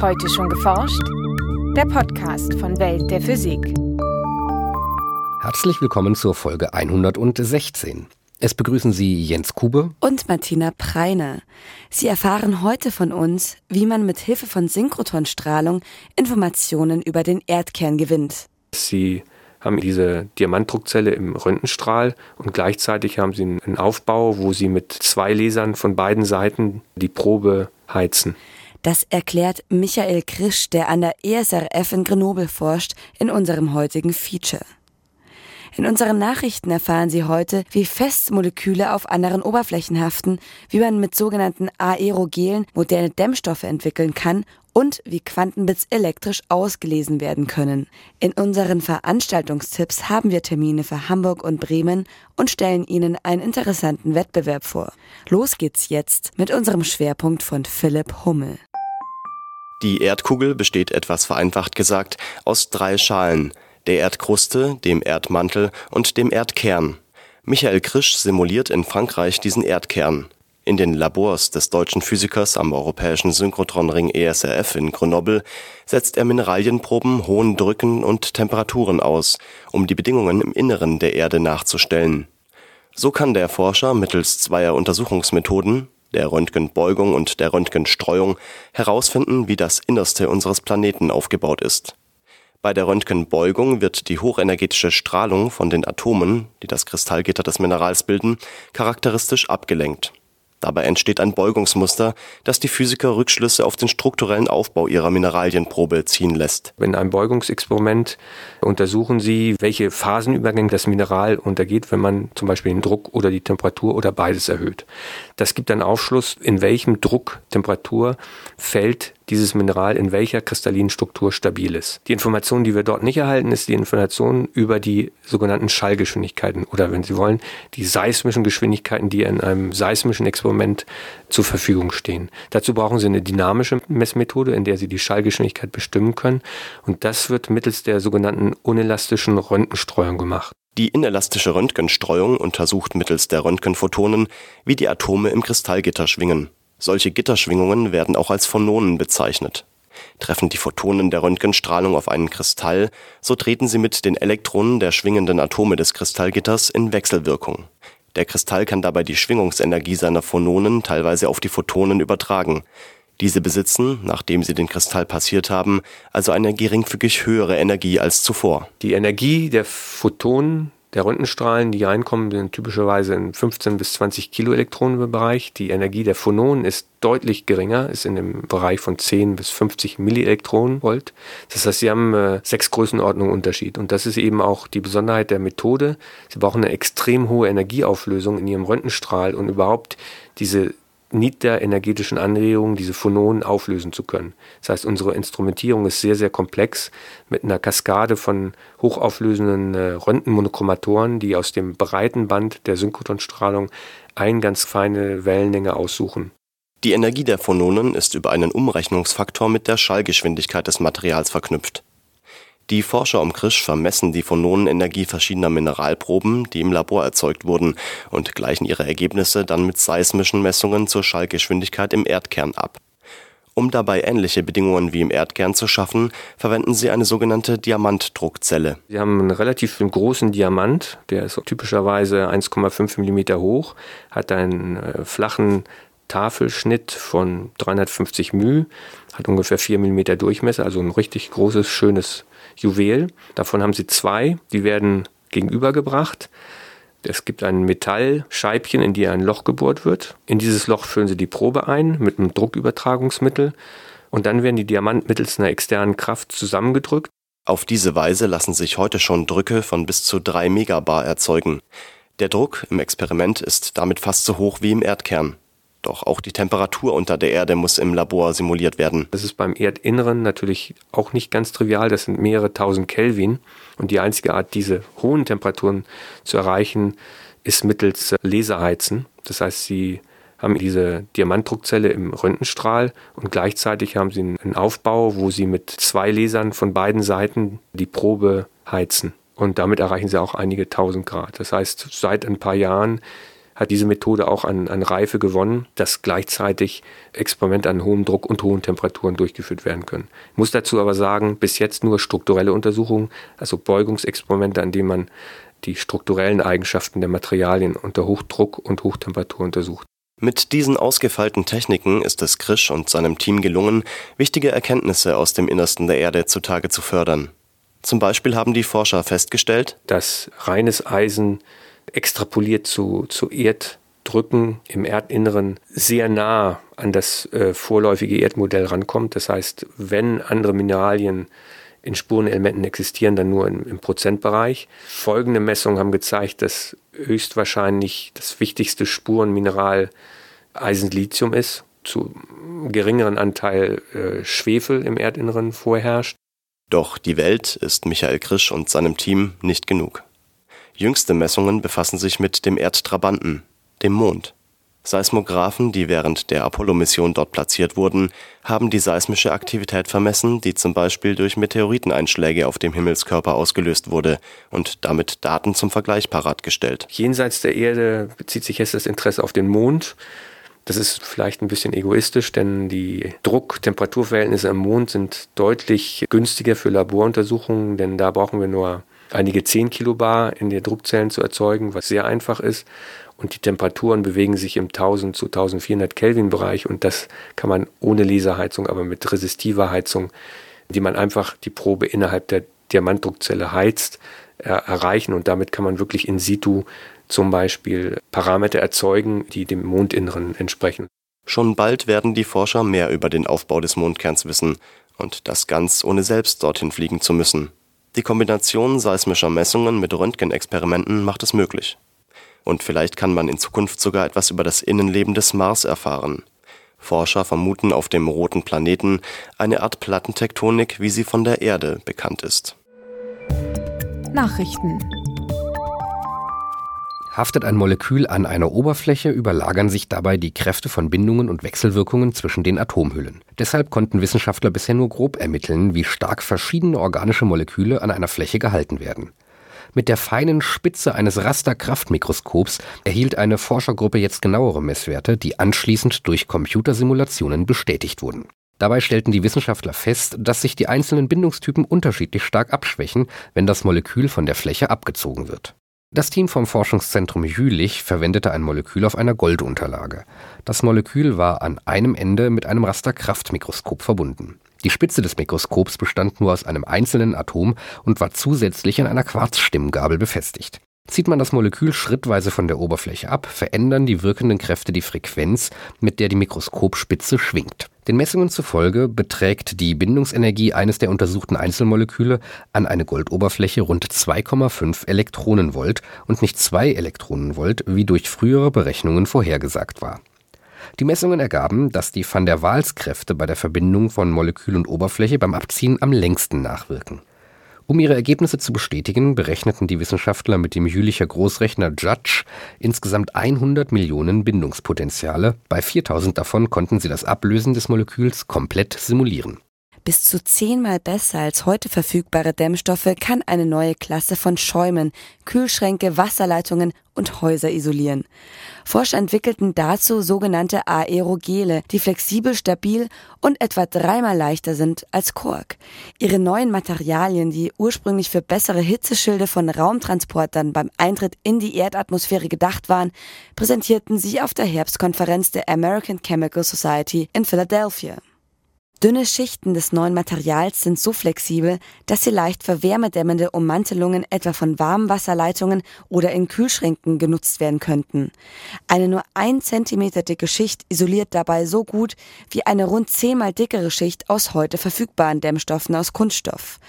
Heute schon geforscht? Der Podcast von Welt der Physik. Herzlich willkommen zur Folge 116. Es begrüßen Sie Jens Kube und Martina Preiner. Sie erfahren heute von uns, wie man mit Hilfe von Synchrotronstrahlung Informationen über den Erdkern gewinnt. Sie haben diese Diamantdruckzelle im Röntgenstrahl und gleichzeitig haben sie einen Aufbau, wo sie mit zwei Lasern von beiden Seiten die Probe heizen. Das erklärt Michael Krisch, der an der ESRF in Grenoble forscht, in unserem heutigen Feature. In unseren Nachrichten erfahren Sie heute, wie fest Moleküle auf anderen Oberflächen haften, wie man mit sogenannten Aerogelen moderne Dämmstoffe entwickeln kann und wie Quantenbits elektrisch ausgelesen werden können. In unseren Veranstaltungstipps haben wir Termine für Hamburg und Bremen und stellen Ihnen einen interessanten Wettbewerb vor. Los geht's jetzt mit unserem Schwerpunkt von Philipp Hummel. Die Erdkugel besteht etwas vereinfacht gesagt aus drei Schalen, der Erdkruste, dem Erdmantel und dem Erdkern. Michael Krisch simuliert in Frankreich diesen Erdkern. In den Labors des deutschen Physikers am europäischen Synchrotronring ESRF in Grenoble setzt er Mineralienproben hohen Drücken und Temperaturen aus, um die Bedingungen im Inneren der Erde nachzustellen. So kann der Forscher mittels zweier Untersuchungsmethoden der Röntgenbeugung und der Röntgenstreuung herausfinden, wie das Innerste unseres Planeten aufgebaut ist. Bei der Röntgenbeugung wird die hochenergetische Strahlung von den Atomen, die das Kristallgitter des Minerals bilden, charakteristisch abgelenkt Dabei entsteht ein Beugungsmuster, das die Physiker Rückschlüsse auf den strukturellen Aufbau ihrer Mineralienprobe ziehen lässt. In einem Beugungsexperiment untersuchen sie, welche Phasenübergänge das Mineral untergeht, wenn man zum Beispiel den Druck oder die Temperatur oder beides erhöht. Das gibt dann Aufschluss, in welchem Druck, Temperatur, Feld dieses Mineral in welcher kristallinen Struktur stabil ist. Die Information, die wir dort nicht erhalten, ist die Information über die sogenannten Schallgeschwindigkeiten oder wenn Sie wollen, die seismischen Geschwindigkeiten, die in einem seismischen Experiment zur Verfügung stehen. Dazu brauchen Sie eine dynamische Messmethode, in der Sie die Schallgeschwindigkeit bestimmen können und das wird mittels der sogenannten unelastischen Röntgenstreuung gemacht. Die inelastische Röntgenstreuung untersucht mittels der Röntgenphotonen, wie die Atome im Kristallgitter schwingen. Solche Gitterschwingungen werden auch als Phononen bezeichnet. Treffen die Photonen der Röntgenstrahlung auf einen Kristall, so treten sie mit den Elektronen der schwingenden Atome des Kristallgitters in Wechselwirkung. Der Kristall kann dabei die Schwingungsenergie seiner Phononen teilweise auf die Photonen übertragen. Diese besitzen, nachdem sie den Kristall passiert haben, also eine geringfügig höhere Energie als zuvor. Die Energie der Photonen der Röntgenstrahlen, die reinkommen, sind typischerweise in 15 bis 20 Kiloelektronenbereich. Die Energie der Phononen ist deutlich geringer, ist in dem Bereich von 10 bis 50 Millielektronenvolt. Das heißt, sie haben äh, sechs Größenordnungen Unterschied. Und das ist eben auch die Besonderheit der Methode. Sie brauchen eine extrem hohe Energieauflösung in ihrem Röntgenstrahl und überhaupt diese niederenergetischen Anregungen, diese Phononen auflösen zu können. Das heißt, unsere Instrumentierung ist sehr, sehr komplex mit einer Kaskade von hochauflösenden äh, Röntgenmonochromatoren, die aus dem breiten Band der Synchrotronstrahlung eine ganz feine Wellenlänge aussuchen. Die Energie der Phononen ist über einen Umrechnungsfaktor mit der Schallgeschwindigkeit des Materials verknüpft die Forscher um Krisch vermessen die Phononenenergie verschiedener Mineralproben, die im Labor erzeugt wurden, und gleichen ihre Ergebnisse dann mit seismischen Messungen zur Schallgeschwindigkeit im Erdkern ab. Um dabei ähnliche Bedingungen wie im Erdkern zu schaffen, verwenden sie eine sogenannte Diamantdruckzelle. Sie haben einen relativ großen Diamant, der ist typischerweise 1,5 mm hoch, hat einen äh, flachen Tafelschnitt von 350 μ, hat ungefähr 4 mm Durchmesser, also ein richtig großes, schönes Juwel. Davon haben sie zwei, die werden gegenübergebracht. Es gibt ein Metallscheibchen, in die ein Loch gebohrt wird. In dieses Loch füllen sie die Probe ein mit einem Druckübertragungsmittel und dann werden die Diamanten mittels einer externen Kraft zusammengedrückt. Auf diese Weise lassen sich heute schon Drücke von bis zu 3 Megabar erzeugen. Der Druck im Experiment ist damit fast so hoch wie im Erdkern. Doch auch die Temperatur unter der Erde muss im Labor simuliert werden. Das ist beim Erdinneren natürlich auch nicht ganz trivial. Das sind mehrere tausend Kelvin. Und die einzige Art, diese hohen Temperaturen zu erreichen, ist mittels Laserheizen. Das heißt, sie haben diese Diamantdruckzelle im Röntgenstrahl und gleichzeitig haben sie einen Aufbau, wo sie mit zwei Lasern von beiden Seiten die Probe heizen. Und damit erreichen sie auch einige tausend Grad. Das heißt, seit ein paar Jahren hat diese Methode auch an, an Reife gewonnen, dass gleichzeitig Experimente an hohem Druck und hohen Temperaturen durchgeführt werden können. Ich muss dazu aber sagen, bis jetzt nur strukturelle Untersuchungen, also Beugungsexperimente, an denen man die strukturellen Eigenschaften der Materialien unter Hochdruck und Hochtemperatur untersucht. Mit diesen ausgefeilten Techniken ist es Krisch und seinem Team gelungen, wichtige Erkenntnisse aus dem Innersten der Erde zutage zu fördern. Zum Beispiel haben die Forscher festgestellt, dass reines Eisen extrapoliert zu, zu Erddrücken im Erdinneren sehr nah an das äh, vorläufige Erdmodell rankommt. Das heißt, wenn andere Mineralien in Spurenelementen existieren, dann nur im, im Prozentbereich. Folgende Messungen haben gezeigt, dass höchstwahrscheinlich das wichtigste Spurenmineral Eisen-Lithium ist, zu geringeren Anteil äh, Schwefel im Erdinneren vorherrscht. Doch die Welt ist Michael Krisch und seinem Team nicht genug. Jüngste Messungen befassen sich mit dem Erdtrabanten, dem Mond. Seismographen, die während der Apollo-Mission dort platziert wurden, haben die seismische Aktivität vermessen, die zum Beispiel durch Meteoriteneinschläge auf dem Himmelskörper ausgelöst wurde und damit Daten zum Vergleich parat gestellt. Jenseits der Erde bezieht sich jetzt das Interesse auf den Mond. Das ist vielleicht ein bisschen egoistisch, denn die Druck-Temperaturverhältnisse am Mond sind deutlich günstiger für Laboruntersuchungen, denn da brauchen wir nur einige 10 Kilobar in den Druckzellen zu erzeugen, was sehr einfach ist und die Temperaturen bewegen sich im 1000 zu 1400 Kelvin Bereich und das kann man ohne Laserheizung, aber mit resistiver Heizung, die man einfach die Probe innerhalb der Diamantdruckzelle heizt, äh, erreichen und damit kann man wirklich in situ zum Beispiel Parameter erzeugen, die dem Mondinneren entsprechen. Schon bald werden die Forscher mehr über den Aufbau des Mondkerns wissen und das ganz ohne selbst dorthin fliegen zu müssen. Die Kombination seismischer Messungen mit Röntgenexperimenten macht es möglich. Und vielleicht kann man in Zukunft sogar etwas über das Innenleben des Mars erfahren. Forscher vermuten auf dem roten Planeten eine Art Plattentektonik, wie sie von der Erde bekannt ist. Nachrichten Haftet ein Molekül an einer Oberfläche, überlagern sich dabei die Kräfte von Bindungen und Wechselwirkungen zwischen den Atomhüllen. Deshalb konnten Wissenschaftler bisher nur grob ermitteln, wie stark verschiedene organische Moleküle an einer Fläche gehalten werden. Mit der feinen Spitze eines Rasterkraftmikroskops erhielt eine Forschergruppe jetzt genauere Messwerte, die anschließend durch Computersimulationen bestätigt wurden. Dabei stellten die Wissenschaftler fest, dass sich die einzelnen Bindungstypen unterschiedlich stark abschwächen, wenn das Molekül von der Fläche abgezogen wird. Das Team vom Forschungszentrum Jülich verwendete ein Molekül auf einer Goldunterlage. Das Molekül war an einem Ende mit einem Rasterkraftmikroskop verbunden. Die Spitze des Mikroskops bestand nur aus einem einzelnen Atom und war zusätzlich an einer Quarzstimmgabel befestigt. Zieht man das Molekül schrittweise von der Oberfläche ab, verändern die wirkenden Kräfte die Frequenz, mit der die Mikroskopspitze schwingt. Den Messungen zufolge beträgt die Bindungsenergie eines der untersuchten Einzelmoleküle an eine Goldoberfläche rund 2,5 Elektronenvolt und nicht 2 Elektronenvolt, wie durch frühere Berechnungen vorhergesagt war. Die Messungen ergaben, dass die Van der Waals-Kräfte bei der Verbindung von Molekül und Oberfläche beim Abziehen am längsten nachwirken. Um ihre Ergebnisse zu bestätigen, berechneten die Wissenschaftler mit dem Jülicher Großrechner Judge insgesamt 100 Millionen Bindungspotenziale. Bei 4000 davon konnten sie das Ablösen des Moleküls komplett simulieren. Bis zu zehnmal besser als heute verfügbare Dämmstoffe kann eine neue Klasse von Schäumen, Kühlschränke, Wasserleitungen und Häuser isolieren. Forscher entwickelten dazu sogenannte Aerogele, die flexibel, stabil und etwa dreimal leichter sind als Kork. Ihre neuen Materialien, die ursprünglich für bessere Hitzeschilde von Raumtransportern beim Eintritt in die Erdatmosphäre gedacht waren, präsentierten sie auf der Herbstkonferenz der American Chemical Society in Philadelphia. Dünne Schichten des neuen Materials sind so flexibel, dass sie leicht für wärmedämmende Ummantelungen etwa von Warmwasserleitungen oder in Kühlschränken genutzt werden könnten. Eine nur ein Zentimeter dicke Schicht isoliert dabei so gut wie eine rund zehnmal dickere Schicht aus heute verfügbaren Dämmstoffen aus Kunststoff.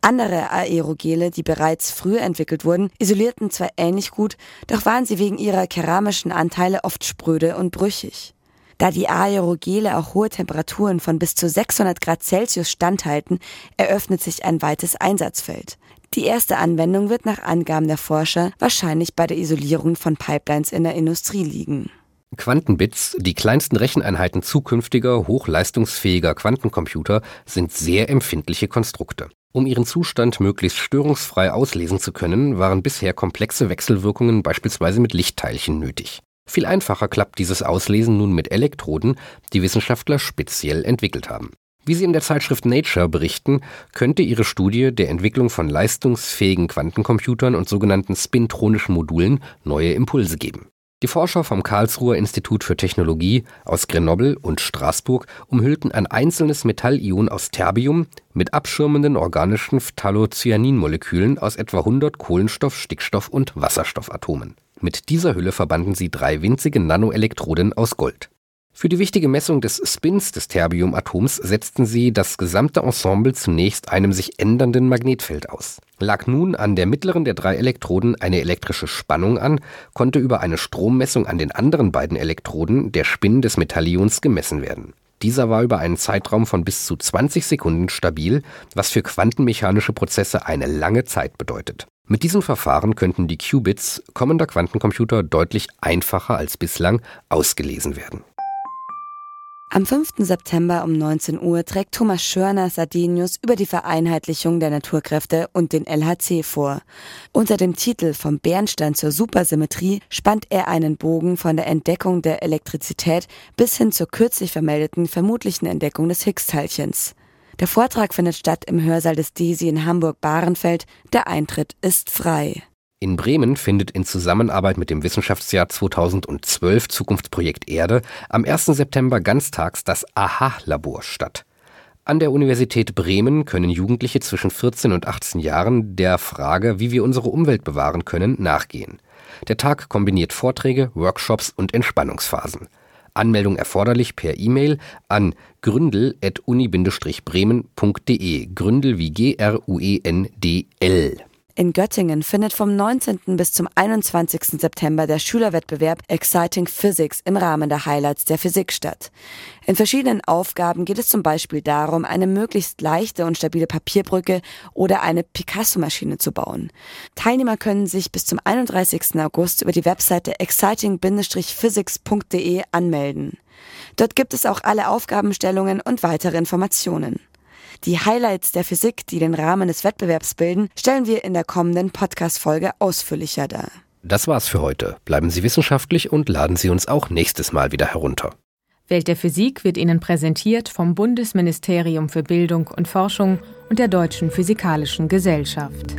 Andere Aerogele, die bereits früher entwickelt wurden, isolierten zwar ähnlich gut, doch waren sie wegen ihrer keramischen Anteile oft spröde und brüchig. Da die Aerogele auch hohe Temperaturen von bis zu 600 Grad Celsius standhalten, eröffnet sich ein weites Einsatzfeld. Die erste Anwendung wird nach Angaben der Forscher wahrscheinlich bei der Isolierung von Pipelines in der Industrie liegen. Quantenbits, die kleinsten Recheneinheiten zukünftiger, hochleistungsfähiger Quantencomputer, sind sehr empfindliche Konstrukte. Um ihren Zustand möglichst störungsfrei auslesen zu können, waren bisher komplexe Wechselwirkungen beispielsweise mit Lichtteilchen nötig. Viel einfacher klappt dieses Auslesen nun mit Elektroden, die Wissenschaftler speziell entwickelt haben. Wie sie in der Zeitschrift Nature berichten, könnte ihre Studie der Entwicklung von leistungsfähigen Quantencomputern und sogenannten spintronischen Modulen neue Impulse geben. Die Forscher vom Karlsruher Institut für Technologie aus Grenoble und Straßburg umhüllten ein einzelnes Metallion aus Terbium mit abschirmenden organischen Phthalocyanin-Molekülen aus etwa 100 Kohlenstoff-, Stickstoff- und Wasserstoffatomen. Mit dieser Hülle verbanden sie drei winzige Nanoelektroden aus Gold. Für die wichtige Messung des Spins des Terbiumatoms setzten sie das gesamte Ensemble zunächst einem sich ändernden Magnetfeld aus. Lag nun an der mittleren der drei Elektroden eine elektrische Spannung an, konnte über eine Strommessung an den anderen beiden Elektroden der Spin des Metallions gemessen werden. Dieser war über einen Zeitraum von bis zu 20 Sekunden stabil, was für quantenmechanische Prozesse eine lange Zeit bedeutet. Mit diesem Verfahren könnten die Qubits kommender Quantencomputer deutlich einfacher als bislang ausgelesen werden. Am 5. September um 19 Uhr trägt Thomas Schörner Sardinius über die Vereinheitlichung der Naturkräfte und den LHC vor. Unter dem Titel Vom Bernstein zur Supersymmetrie spannt er einen Bogen von der Entdeckung der Elektrizität bis hin zur kürzlich vermeldeten vermutlichen Entdeckung des Higgs-Teilchens. Der Vortrag findet statt im Hörsaal des DESI in Hamburg-Bahrenfeld. Der Eintritt ist frei. In Bremen findet in Zusammenarbeit mit dem Wissenschaftsjahr 2012 Zukunftsprojekt Erde am 1. September ganztags das AHA-Labor statt. An der Universität Bremen können Jugendliche zwischen 14 und 18 Jahren der Frage, wie wir unsere Umwelt bewahren können, nachgehen. Der Tag kombiniert Vorträge, Workshops und Entspannungsphasen. Anmeldung erforderlich per E-Mail an gründel.uni-bremen.de. Gründel wie G-R-U-E-N-D-L. In Göttingen findet vom 19. bis zum 21. September der Schülerwettbewerb Exciting Physics im Rahmen der Highlights der Physik statt. In verschiedenen Aufgaben geht es zum Beispiel darum, eine möglichst leichte und stabile Papierbrücke oder eine Picasso-Maschine zu bauen. Teilnehmer können sich bis zum 31. August über die Webseite exciting-physics.de anmelden. Dort gibt es auch alle Aufgabenstellungen und weitere Informationen. Die Highlights der Physik, die den Rahmen des Wettbewerbs bilden, stellen wir in der kommenden Podcast-Folge ausführlicher dar. Das war's für heute. Bleiben Sie wissenschaftlich und laden Sie uns auch nächstes Mal wieder herunter. Welt der Physik wird Ihnen präsentiert vom Bundesministerium für Bildung und Forschung und der Deutschen Physikalischen Gesellschaft.